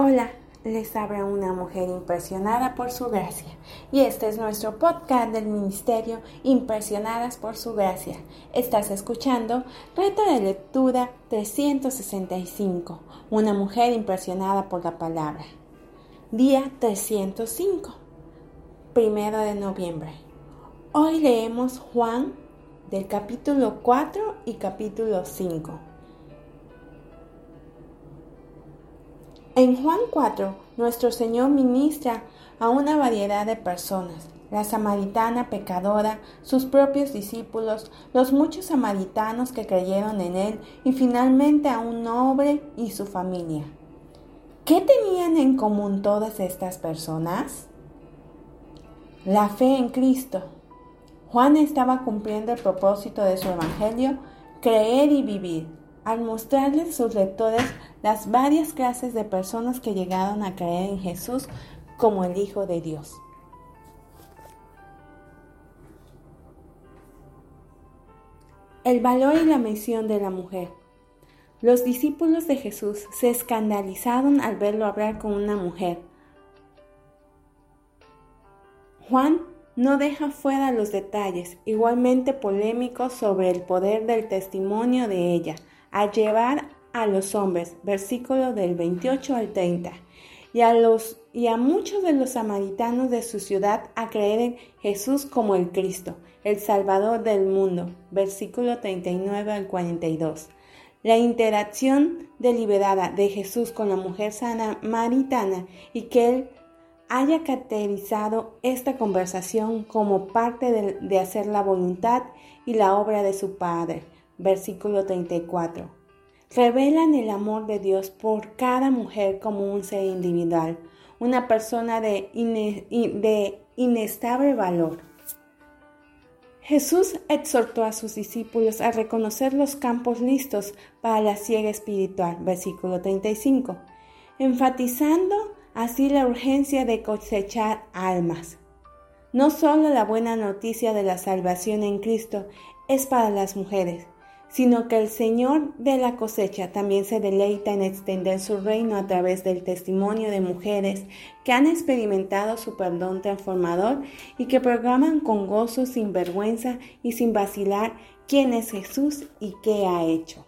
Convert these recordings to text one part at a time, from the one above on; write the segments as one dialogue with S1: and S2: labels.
S1: Hola, les habla una mujer impresionada por su gracia. Y este es nuestro podcast del Ministerio Impresionadas por su gracia. Estás escuchando Reto de Lectura 365. Una mujer impresionada por la palabra. Día 305. Primero de noviembre. Hoy leemos Juan del capítulo 4 y capítulo 5. En Juan 4, nuestro Señor ministra a una variedad de personas, la samaritana pecadora, sus propios discípulos, los muchos samaritanos que creyeron en Él y finalmente a un noble y su familia. ¿Qué tenían en común todas estas personas? La fe en Cristo. Juan estaba cumpliendo el propósito de su Evangelio, creer y vivir al mostrarles sus lectores las varias clases de personas que llegaron a creer en Jesús como el Hijo de Dios. El valor y la misión de la mujer. Los discípulos de Jesús se escandalizaron al verlo hablar con una mujer. Juan no deja fuera los detalles, igualmente polémicos, sobre el poder del testimonio de ella a llevar a los hombres, versículo del 28 al 30, y a, los, y a muchos de los samaritanos de su ciudad a creer en Jesús como el Cristo, el Salvador del mundo, versículo 39 al 42. La interacción deliberada de Jesús con la mujer samaritana y que él haya caracterizado esta conversación como parte de, de hacer la voluntad y la obra de su Padre versículo 34. Revelan el amor de Dios por cada mujer como un ser individual, una persona de, inestable valor. Jesús exhortó a sus discípulos a reconocer los campos listos para la ciega espiritual, versículo 35, enfatizando así la urgencia de cosechar almas. No solo la buena noticia de la salvación en Cristo es para las mujeres, sino que el Señor de la cosecha también se deleita en extender su reino a través del testimonio de mujeres que han experimentado su perdón transformador y que programan con gozo, sin vergüenza y sin vacilar quién es Jesús y qué ha hecho.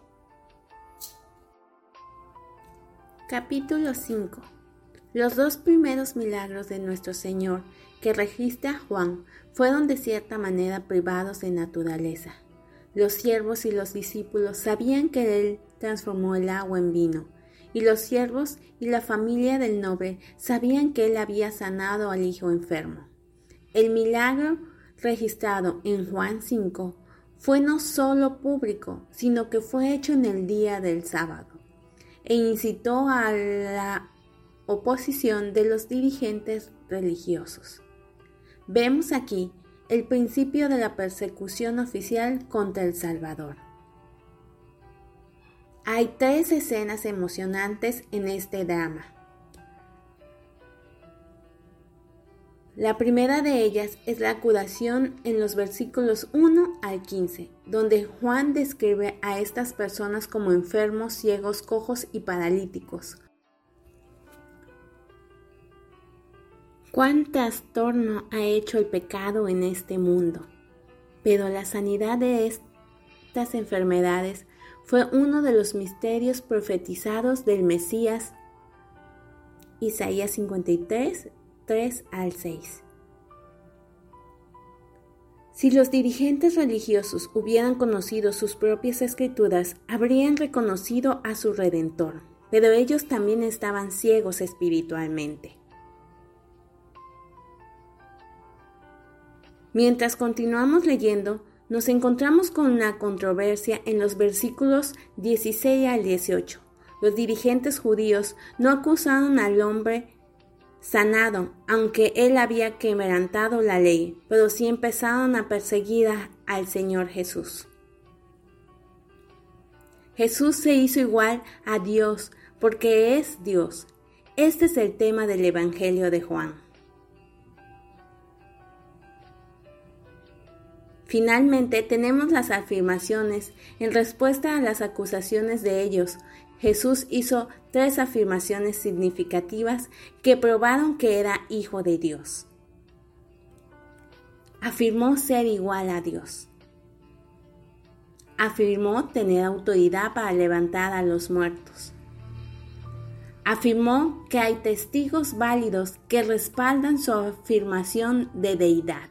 S1: Capítulo 5 Los dos primeros milagros de nuestro Señor que registra Juan fueron de cierta manera privados de naturaleza los siervos y los discípulos sabían que él transformó el agua en vino, y los siervos y la familia del noble sabían que él había sanado al hijo enfermo. El milagro registrado en Juan 5 fue no solo público, sino que fue hecho en el día del sábado, e incitó a la oposición de los dirigentes religiosos. Vemos aquí el principio de la persecución oficial contra El Salvador. Hay tres escenas emocionantes en este drama. La primera de ellas es la curación en los versículos 1 al 15, donde Juan describe a estas personas como enfermos, ciegos, cojos y paralíticos, cuán trastorno ha hecho el pecado en este mundo. Pero la sanidad de estas enfermedades fue uno de los misterios profetizados del Mesías. Isaías 53, 3 al 6. Si los dirigentes religiosos hubieran conocido sus propias escrituras, habrían reconocido a su Redentor, pero ellos también estaban ciegos espiritualmente. Mientras continuamos leyendo, nos encontramos con una controversia en los versículos 16 al 18. Los dirigentes judíos no acusaron al hombre sanado, aunque él había quebrantado la ley, pero sí empezaron a perseguir al Señor Jesús. Jesús se hizo igual a Dios porque es Dios. Este es el tema del Evangelio de Juan. Finalmente tenemos las afirmaciones en respuesta a las acusaciones de ellos. Jesús hizo tres afirmaciones significativas que probaron que era hijo de Dios. Afirmó ser igual a Dios. Afirmó tener autoridad para levantar a los muertos. Afirmó que hay testigos válidos que respaldan su afirmación de deidad.